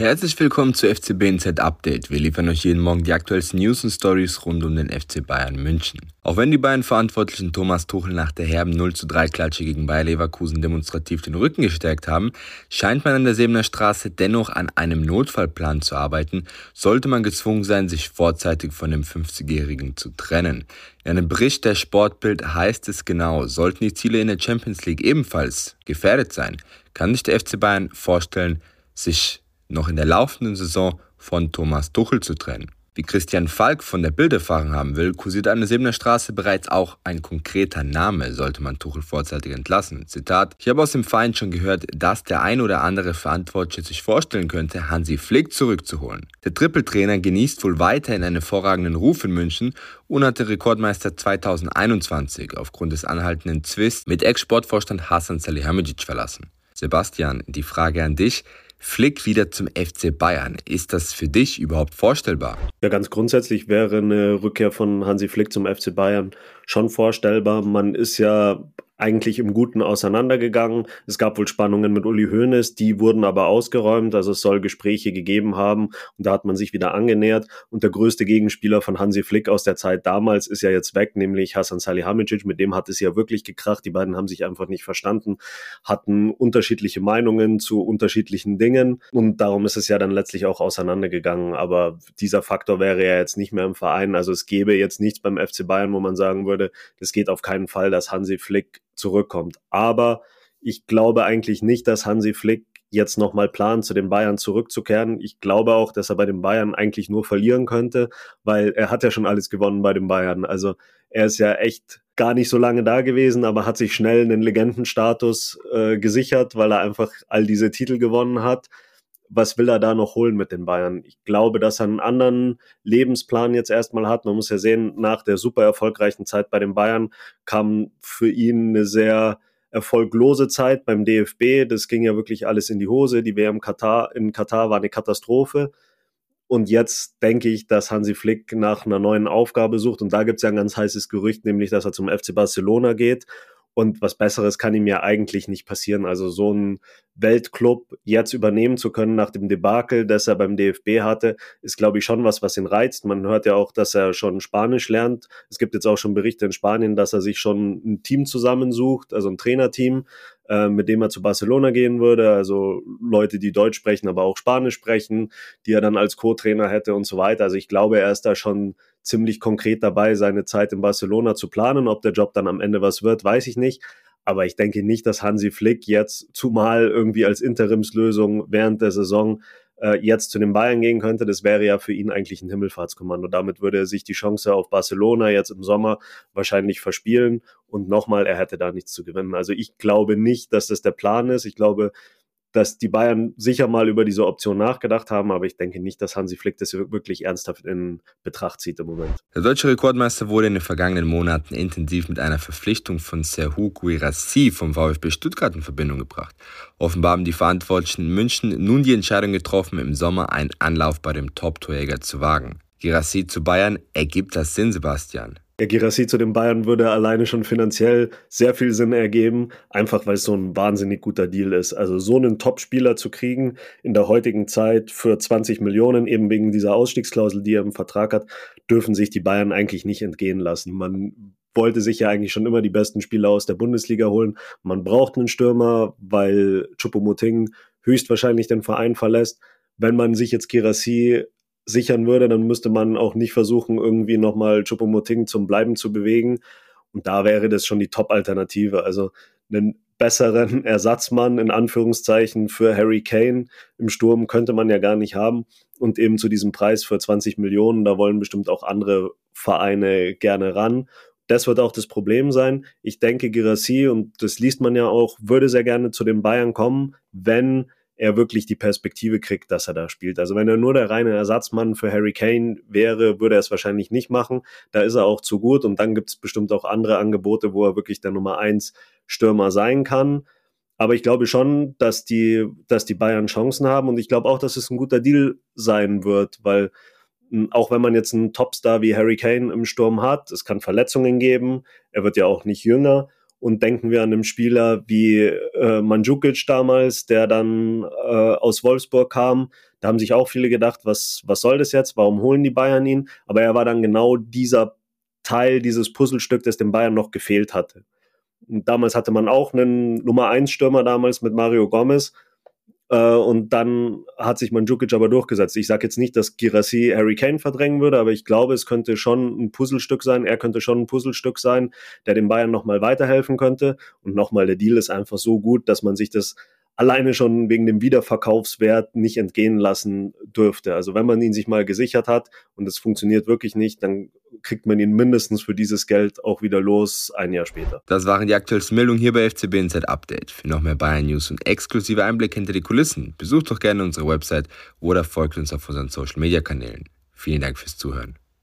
Herzlich willkommen zu FC BNZ Update. Wir liefern euch jeden Morgen die aktuellsten News und Stories rund um den FC Bayern München. Auch wenn die beiden Verantwortlichen Thomas Tuchel nach der herben 0 zu 3 Klatsche gegen Bayer Leverkusen demonstrativ den Rücken gestärkt haben, scheint man an der Sebener Straße dennoch an einem Notfallplan zu arbeiten, sollte man gezwungen sein, sich vorzeitig von dem 50-Jährigen zu trennen. In einem Bericht der Sportbild heißt es genau, sollten die Ziele in der Champions League ebenfalls gefährdet sein, kann sich der FC Bayern vorstellen, sich noch in der laufenden Saison von Thomas Tuchel zu trennen. Wie Christian Falk von der Bild erfahren haben will, kursiert an der Sebener Straße bereits auch ein konkreter Name, sollte man Tuchel vorzeitig entlassen. Zitat, ich habe aus dem Verein schon gehört, dass der ein oder andere Verantwortliche sich vorstellen könnte, Hansi Flick zurückzuholen. Der Trippeltrainer genießt wohl weiterhin einen hervorragenden Ruf in München und hat den Rekordmeister 2021 aufgrund des anhaltenden Zwists mit Ex-Sportvorstand Hassan Salihamidzic verlassen. Sebastian, die Frage an dich. Flick wieder zum FC Bayern. Ist das für dich überhaupt vorstellbar? Ja, ganz grundsätzlich wäre eine Rückkehr von Hansi Flick zum FC Bayern schon vorstellbar. Man ist ja eigentlich im Guten auseinandergegangen. Es gab wohl Spannungen mit Uli Hoeneß, die wurden aber ausgeräumt. Also es soll Gespräche gegeben haben und da hat man sich wieder angenähert. Und der größte Gegenspieler von Hansi Flick aus der Zeit damals ist ja jetzt weg, nämlich Hasan Salihamidzic. Mit dem hat es ja wirklich gekracht. Die beiden haben sich einfach nicht verstanden, hatten unterschiedliche Meinungen zu unterschiedlichen Dingen und darum ist es ja dann letztlich auch auseinandergegangen. Aber dieser Faktor wäre ja jetzt nicht mehr im Verein. Also es gäbe jetzt nichts beim FC Bayern, wo man sagen würde, es geht auf keinen Fall, dass Hansi Flick zurückkommt. Aber ich glaube eigentlich nicht, dass Hansi Flick jetzt nochmal plant, zu den Bayern zurückzukehren. Ich glaube auch, dass er bei den Bayern eigentlich nur verlieren könnte, weil er hat ja schon alles gewonnen bei den Bayern. Also er ist ja echt gar nicht so lange da gewesen, aber hat sich schnell einen Legendenstatus äh, gesichert, weil er einfach all diese Titel gewonnen hat. Was will er da noch holen mit den Bayern? Ich glaube, dass er einen anderen Lebensplan jetzt erstmal hat. Man muss ja sehen, nach der super erfolgreichen Zeit bei den Bayern kam für ihn eine sehr erfolglose Zeit beim DFB. Das ging ja wirklich alles in die Hose. Die WM Katar, in Katar war eine Katastrophe. Und jetzt denke ich, dass Hansi Flick nach einer neuen Aufgabe sucht. Und da gibt es ja ein ganz heißes Gerücht, nämlich, dass er zum FC Barcelona geht. Und was Besseres kann ihm ja eigentlich nicht passieren. Also so ein Weltclub jetzt übernehmen zu können nach dem Debakel, das er beim DFB hatte, ist, glaube ich, schon was, was ihn reizt. Man hört ja auch, dass er schon Spanisch lernt. Es gibt jetzt auch schon Berichte in Spanien, dass er sich schon ein Team zusammensucht, also ein Trainerteam, äh, mit dem er zu Barcelona gehen würde. Also Leute, die Deutsch sprechen, aber auch Spanisch sprechen, die er dann als Co-Trainer hätte und so weiter. Also ich glaube, er ist da schon ziemlich konkret dabei, seine Zeit in Barcelona zu planen. Ob der Job dann am Ende was wird, weiß ich nicht. Aber ich denke nicht, dass Hansi Flick jetzt zumal irgendwie als Interimslösung während der Saison äh, jetzt zu den Bayern gehen könnte. Das wäre ja für ihn eigentlich ein Himmelfahrtskommando. Damit würde er sich die Chance auf Barcelona jetzt im Sommer wahrscheinlich verspielen. Und nochmal, er hätte da nichts zu gewinnen. Also ich glaube nicht, dass das der Plan ist. Ich glaube, dass die Bayern sicher mal über diese Option nachgedacht haben, aber ich denke nicht, dass Hansi Flick das wirklich ernsthaft in Betracht zieht im Moment. Der deutsche Rekordmeister wurde in den vergangenen Monaten intensiv mit einer Verpflichtung von Serhou Guirassi vom VfB Stuttgart in Verbindung gebracht. Offenbar haben die Verantwortlichen in München nun die Entscheidung getroffen, im Sommer einen Anlauf bei dem Top-Torjäger zu wagen. Girassi zu Bayern, ergibt das Sinn, Sebastian? Der Girassi zu den Bayern würde alleine schon finanziell sehr viel Sinn ergeben, einfach weil es so ein wahnsinnig guter Deal ist. Also so einen Top-Spieler zu kriegen in der heutigen Zeit für 20 Millionen, eben wegen dieser Ausstiegsklausel, die er im Vertrag hat, dürfen sich die Bayern eigentlich nicht entgehen lassen. Man wollte sich ja eigentlich schon immer die besten Spieler aus der Bundesliga holen. Man braucht einen Stürmer, weil Choupo-Moting höchstwahrscheinlich den Verein verlässt. Wenn man sich jetzt Girassi sichern würde, dann müsste man auch nicht versuchen, irgendwie nochmal Choupo-Moting zum Bleiben zu bewegen. Und da wäre das schon die Top-Alternative. Also einen besseren Ersatzmann in Anführungszeichen für Harry Kane im Sturm könnte man ja gar nicht haben. Und eben zu diesem Preis für 20 Millionen, da wollen bestimmt auch andere Vereine gerne ran. Das wird auch das Problem sein. Ich denke, Girassi, und das liest man ja auch, würde sehr gerne zu den Bayern kommen, wenn er wirklich die Perspektive kriegt, dass er da spielt. Also wenn er nur der reine Ersatzmann für Harry Kane wäre, würde er es wahrscheinlich nicht machen. Da ist er auch zu gut und dann gibt es bestimmt auch andere Angebote, wo er wirklich der Nummer eins Stürmer sein kann. Aber ich glaube schon, dass die, dass die Bayern Chancen haben und ich glaube auch, dass es ein guter Deal sein wird, weil hm, auch wenn man jetzt einen Topstar wie Harry Kane im Sturm hat, es kann Verletzungen geben, er wird ja auch nicht jünger Und denken wir an einen Spieler wie äh, Mandzukic damals, der dann äh, aus Wolfsburg kam. Da haben sich auch viele gedacht, was, was soll das jetzt? Warum holen die Bayern ihn? Aber er war dann genau dieser Teil, dieses Puzzlestück, das dem Bayern noch gefehlt hatte. Und damals hatte man auch einen Nummer 1 Stürmer damals mit Mario Gomez. Äh, und dann hat sich Mandzukic aber durchgesetzt. Ich sage jetzt nicht, dass Girassi Harry Kane verdrängen würde, aber ich glaube, es könnte schon ein Puzzlestück sein. Er könnte schon ein Puzzlestück sein, der den Bayern nochmal weiterhelfen könnte. Und nochmal, der Deal ist einfach so gut, dass man sich das alleine schon wegen dem Wiederverkaufswert nicht entgehen lassen dürfte. Also wenn man ihn sich mal gesichert hat und es funktioniert wirklich nicht, dann kriegt man ihn mindestens für dieses Geld auch wieder los, ein Jahr später. Das waren die aktuellsten Meldungen hier bei FCB Inside Update. Für noch mehr Bayern News und exklusive Einblick hinter die Kulissen, besucht doch gerne unsere Website oder folgt uns auf unseren Social Media Kanälen. Vielen Dank fürs Zuhören.